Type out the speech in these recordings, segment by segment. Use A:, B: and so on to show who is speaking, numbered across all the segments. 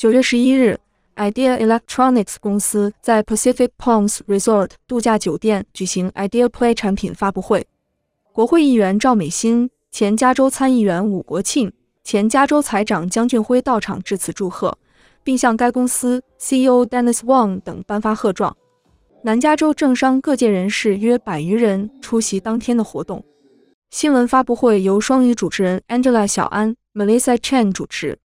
A: 九月十一日，Idea Electronics 公司在 Pacific Palms Resort 度假酒店举行 Idea Play 产品发布会。国会议员赵美心、前加州参议员武国庆、前加州财长江俊辉到场致辞祝贺，并向该公司 CEO Dennis Wang 等颁发贺状。南加州政商各界人士约百余人出席当天的活动。新闻发布会由双语主持人 Angela 小安、Melissa Chen 主持。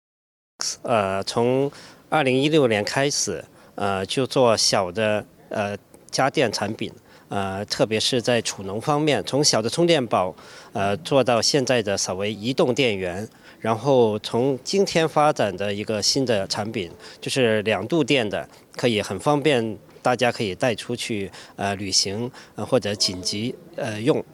B: 呃，从二零一六年开始，呃，就做小的呃家电产品，呃，特别是在储能方面，从小的充电宝，呃，做到现在的所谓移动电源，然后从今天发展的一个新的产品，就是两度电的，可以很方便，大家可以带出去呃旅行，呃或者紧急呃用。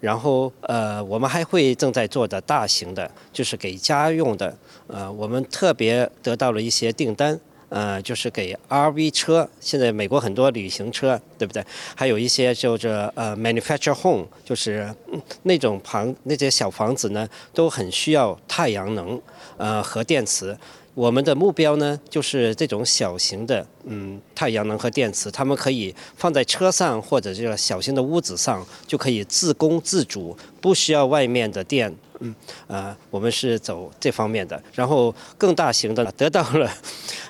B: 然后，呃，我们还会正在做的大型的，就是给家用的，呃，我们特别得到了一些订单，呃，就是给 RV 车，现在美国很多旅行车，对不对？还有一些就是呃 manufacture home，就是那种房那些小房子呢，都很需要太阳能，呃和电池。我们的目标呢，就是这种小型的，嗯，太阳能和电池，它们可以放在车上或者这个小型的屋子上，就可以自供自主，不需要外面的电，嗯，呃，我们是走这方面的。然后更大型的得到了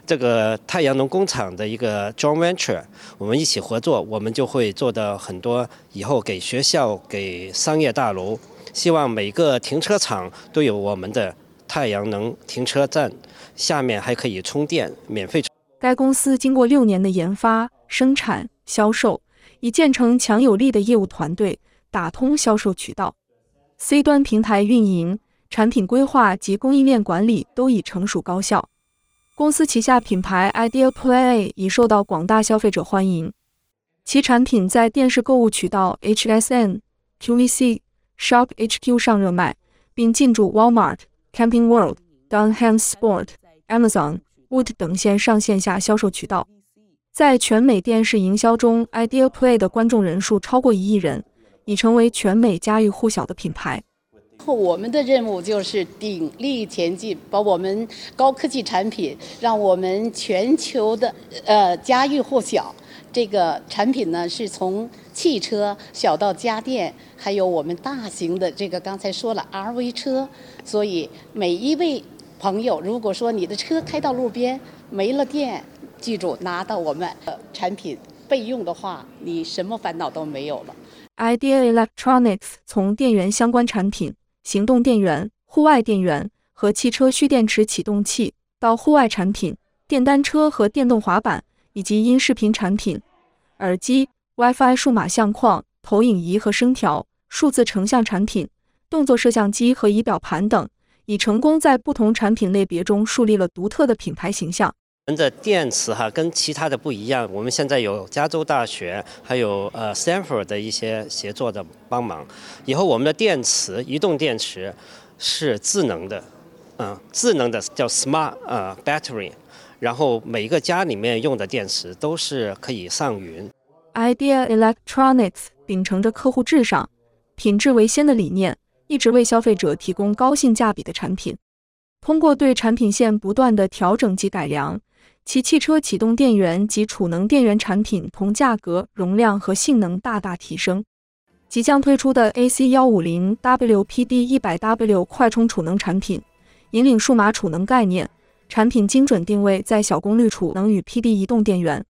B: 这个太阳能工厂的一个 joint venture，我们一起合作，我们就会做到很多以后给学校、给商业大楼，希望每个停车场都有我们的太阳能停车站。下面还可以充电，免费。
A: 该公司经过六年的研发、生产、销售，已建成强有力的业务团队，打通销售渠道。C 端平台运营、产品规划及供应链管理都已成熟高效。公司旗下品牌 Ideal Play 已受到广大消费者欢迎，其产品在电视购物渠道 HSN、QVC、Shop HQ 上热卖，并进驻 Walmart、Camping World、Dunham Sport。Amazon、Wood 等线上线下销售渠道，在全美电视营销中，Ideal Play 的观众人数超过一亿人，已成为全美家喻户晓的品牌。
C: 我们的任务就是鼎力前进，把我们高科技产品让我们全球的呃家喻户晓。这个产品呢，是从汽车小到家电，还有我们大型的这个刚才说了 RV 车，所以每一位。朋友，如果说你的车开到路边没了电，记住拿到我们的产品备用的话，你什么烦恼都没有了。
A: Idea Electronics 从电源相关产品、行动电源、户外电源和汽车蓄电池启动器，到户外产品、电单车和电动滑板，以及音视频产品、耳机、WiFi 数码相框、投影仪和声调、数字成像产品、动作摄像机和仪表盘等。已成功在不同产品类别中树立了独特的品牌形象。
B: 我们的电池哈跟其他的不一样，我们现在有加州大学还有呃 Stanford 的一些协作的帮忙。以后我们的电池，移动电池是智能的，嗯，智能的叫 Smart 呃 Battery，然后每一个家里面用的电池都是可以上云。
A: Idea Electronics 秉承着客户至上、品质为先的理念。一直为消费者提供高性价比的产品。通过对产品线不断的调整及改良，其汽车启动电源及储能电源产品同价格、容量和性能大大提升。即将推出的 AC 幺五零 WPD 一百 W 快充储能产品，引领数码储能概念，产品精准定位在小功率储能与 PD 移动电源。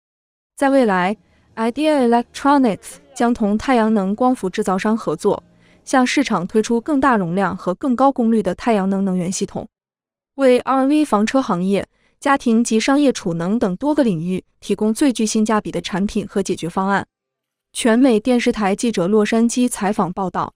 A: 在未来，Idea Electronics 将同太阳能光伏制造商合作。向市场推出更大容量和更高功率的太阳能能源系统，为 RV 房车行业、家庭及商业储能等多个领域提供最具性价比的产品和解决方案。全美电视台记者洛杉矶采访报道。